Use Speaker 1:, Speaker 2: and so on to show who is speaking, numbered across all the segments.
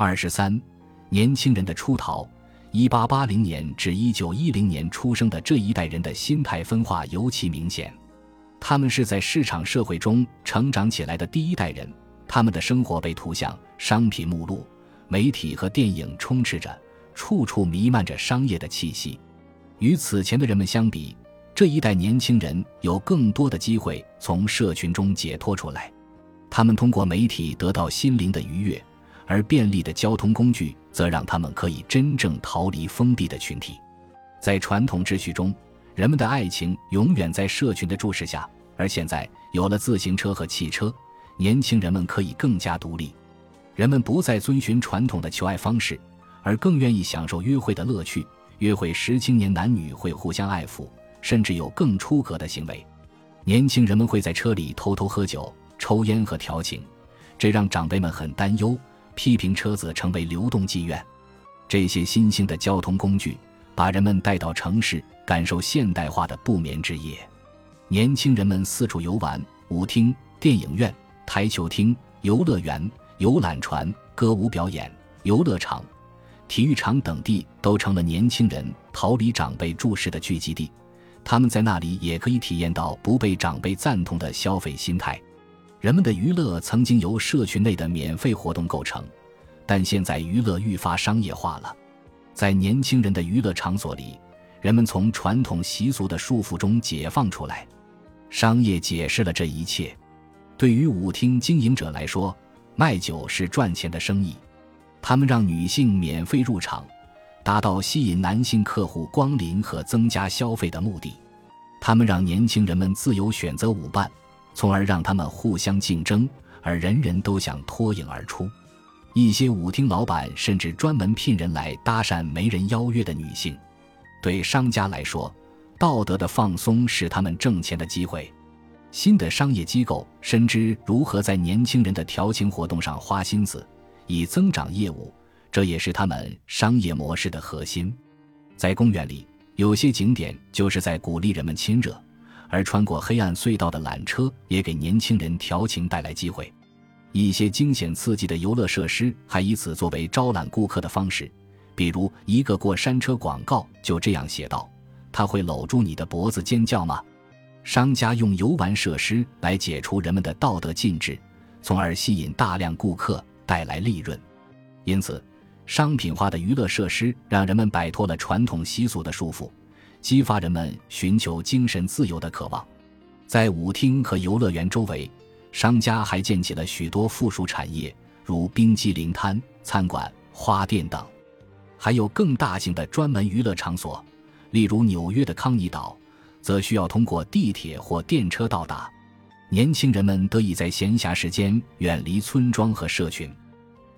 Speaker 1: 二十三，年轻人的出逃。一八八零年至一九一零年出生的这一代人的心态分化尤其明显。他们是在市场社会中成长起来的第一代人，他们的生活被图像、商品目录、媒体和电影充斥着，处处弥漫着商业的气息。与此前的人们相比，这一代年轻人有更多的机会从社群中解脱出来。他们通过媒体得到心灵的愉悦，而便利的交通工具则让他们可以真正逃离封闭的群体。在传统秩序中，人们的爱情永远在社群的注视下，而现在有了自行车和汽车，年轻人们可以更加独立。人们不再遵循传统的求爱方式，而更愿意享受约会的乐趣。约会时，青年男女会互相爱抚，甚至有更出格的行为。年轻人们会在车里偷偷喝酒。抽烟和调情，这让长辈们很担忧，批评车子成为流动妓院。这些新兴的交通工具把人们带到城市，感受现代化的不眠之夜。年轻人们四处游玩，舞厅、电影院、台球厅、游乐园、游览船、歌舞表演、游乐场、体育场等地都成了年轻人逃离长辈注视的聚集地。他们在那里也可以体验到不被长辈赞同的消费心态。人们的娱乐曾经由社群内的免费活动构成，但现在娱乐愈发商业化了。在年轻人的娱乐场所里，人们从传统习俗的束缚中解放出来。商业解释了这一切。对于舞厅经营者来说，卖酒是赚钱的生意。他们让女性免费入场，达到吸引男性客户光临和增加消费的目的。他们让年轻人们自由选择舞伴。从而让他们互相竞争，而人人都想脱颖而出。一些舞厅老板甚至专门聘人来搭讪没人邀约的女性。对商家来说，道德的放松是他们挣钱的机会。新的商业机构深知如何在年轻人的调情活动上花心思，以增长业务，这也是他们商业模式的核心。在公园里，有些景点就是在鼓励人们亲热。而穿过黑暗隧道的缆车也给年轻人调情带来机会，一些惊险刺激的游乐设施还以此作为招揽顾客的方式，比如一个过山车广告就这样写道：“他会搂住你的脖子尖叫吗？”商家用游玩设施来解除人们的道德禁制，从而吸引大量顾客，带来利润。因此，商品化的娱乐设施让人们摆脱了传统习俗的束缚。激发人们寻求精神自由的渴望，在舞厅和游乐园周围，商家还建起了许多附属产业，如冰激凌摊、餐馆、花店等，还有更大型的专门娱乐场所，例如纽约的康尼岛，则需要通过地铁或电车到达。年轻人们得以在闲暇时间远离村庄和社群。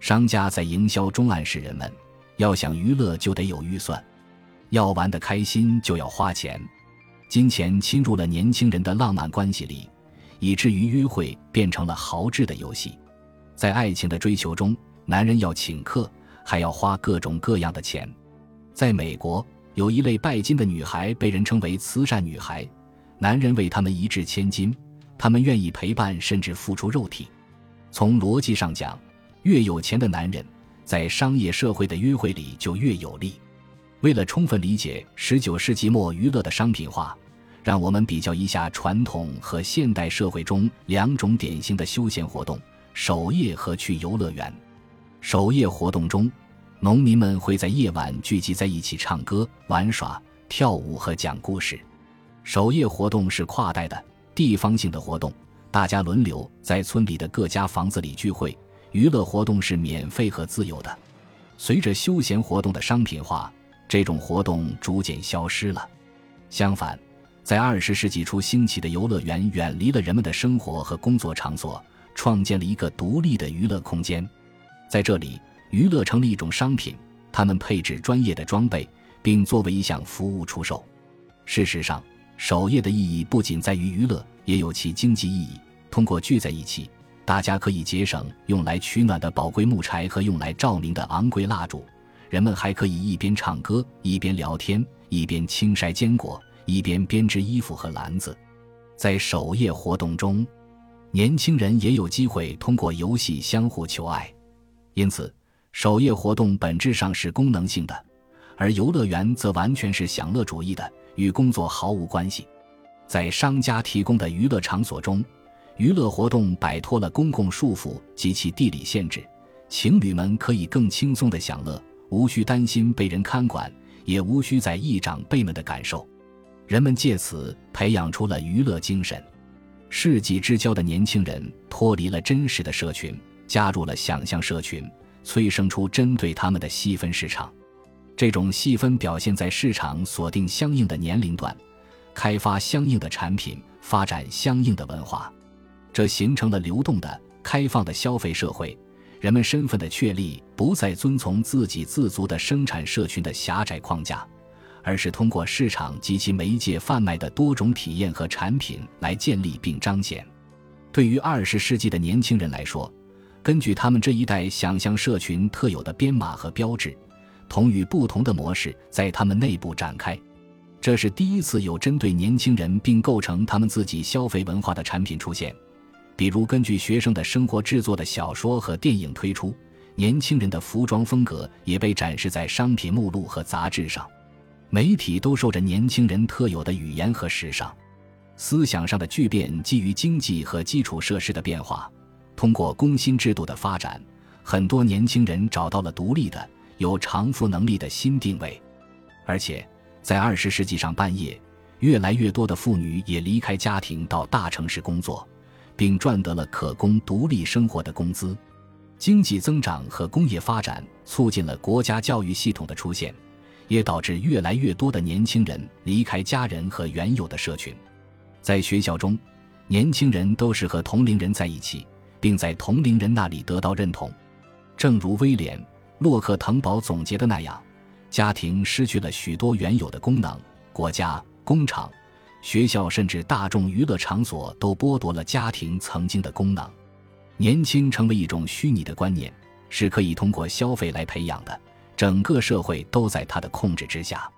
Speaker 1: 商家在营销中暗示人们，要想娱乐就得有预算。要玩得开心就要花钱，金钱侵入了年轻人的浪漫关系里，以至于约会变成了豪掷的游戏。在爱情的追求中，男人要请客，还要花各种各样的钱。在美国，有一类拜金的女孩被人称为慈善女孩，男人为她们一掷千金，他们愿意陪伴甚至付出肉体。从逻辑上讲，越有钱的男人，在商业社会的约会里就越有利。为了充分理解十九世纪末娱乐的商品化，让我们比较一下传统和现代社会中两种典型的休闲活动：守夜和去游乐园。守夜活动中，农民们会在夜晚聚集在一起唱歌、玩耍、跳舞和讲故事。守夜活动是跨代的、地方性的活动，大家轮流在村里的各家房子里聚会。娱乐活动是免费和自由的。随着休闲活动的商品化。这种活动逐渐消失了。相反，在二十世纪初兴起的游乐园远离了人们的生活和工作场所，创建了一个独立的娱乐空间。在这里，娱乐成了一种商品，他们配置专业的装备，并作为一项服务出售。事实上，守夜的意义不仅在于娱乐，也有其经济意义。通过聚在一起，大家可以节省用来取暖的宝贵木柴和用来照明的昂贵蜡烛。人们还可以一边唱歌，一边聊天，一边轻筛坚果，一边编织衣服和篮子。在守夜活动中，年轻人也有机会通过游戏相互求爱。因此，守夜活动本质上是功能性的，而游乐园则完全是享乐主义的，与工作毫无关系。在商家提供的娱乐场所中，娱乐活动摆脱了公共束缚及其地理限制，情侣们可以更轻松地享乐，无需担心被人看管，也无需在意长辈们的感受。人们借此培养出了娱乐精神。世纪之交的年轻人脱离了真实的社群，加入了想象社群。催生出针对他们的细分市场，这种细分表现在市场锁定相应的年龄段，开发相应的产品，发展相应的文化，这形成了流动的、开放的消费社会。人们身份的确立不再遵从自给自足的生产社群的狭窄框架，而是通过市场及其媒介贩卖的多种体验和产品来建立并彰显。对于二十世纪的年轻人来说，根据他们这一代想象社群特有的编码和标志，同与不同的模式在他们内部展开。这是第一次有针对年轻人并构成他们自己消费文化的产品出现，比如根据学生的生活制作的小说和电影推出。年轻人的服装风格也被展示在商品目录和杂志上。媒体兜售着年轻人特有的语言和时尚。思想上的巨变基于经济和基础设施的变化。通过工薪制度的发展，很多年轻人找到了独立的、有偿付能力的新定位，而且在二十世纪上半叶，越来越多的妇女也离开家庭到大城市工作，并赚得了可供独立生活的工资。经济增长和工业发展促进了国家教育系统的出现，也导致越来越多的年轻人离开家人和原有的社群。在学校中，年轻人都是和同龄人在一起。并在同龄人那里得到认同，正如威廉·洛克滕堡总结的那样，家庭失去了许多原有的功能，国家、工厂、学校甚至大众娱乐场所都剥夺了家庭曾经的功能。年轻成为一种虚拟的观念，是可以通过消费来培养的，整个社会都在他的控制之下。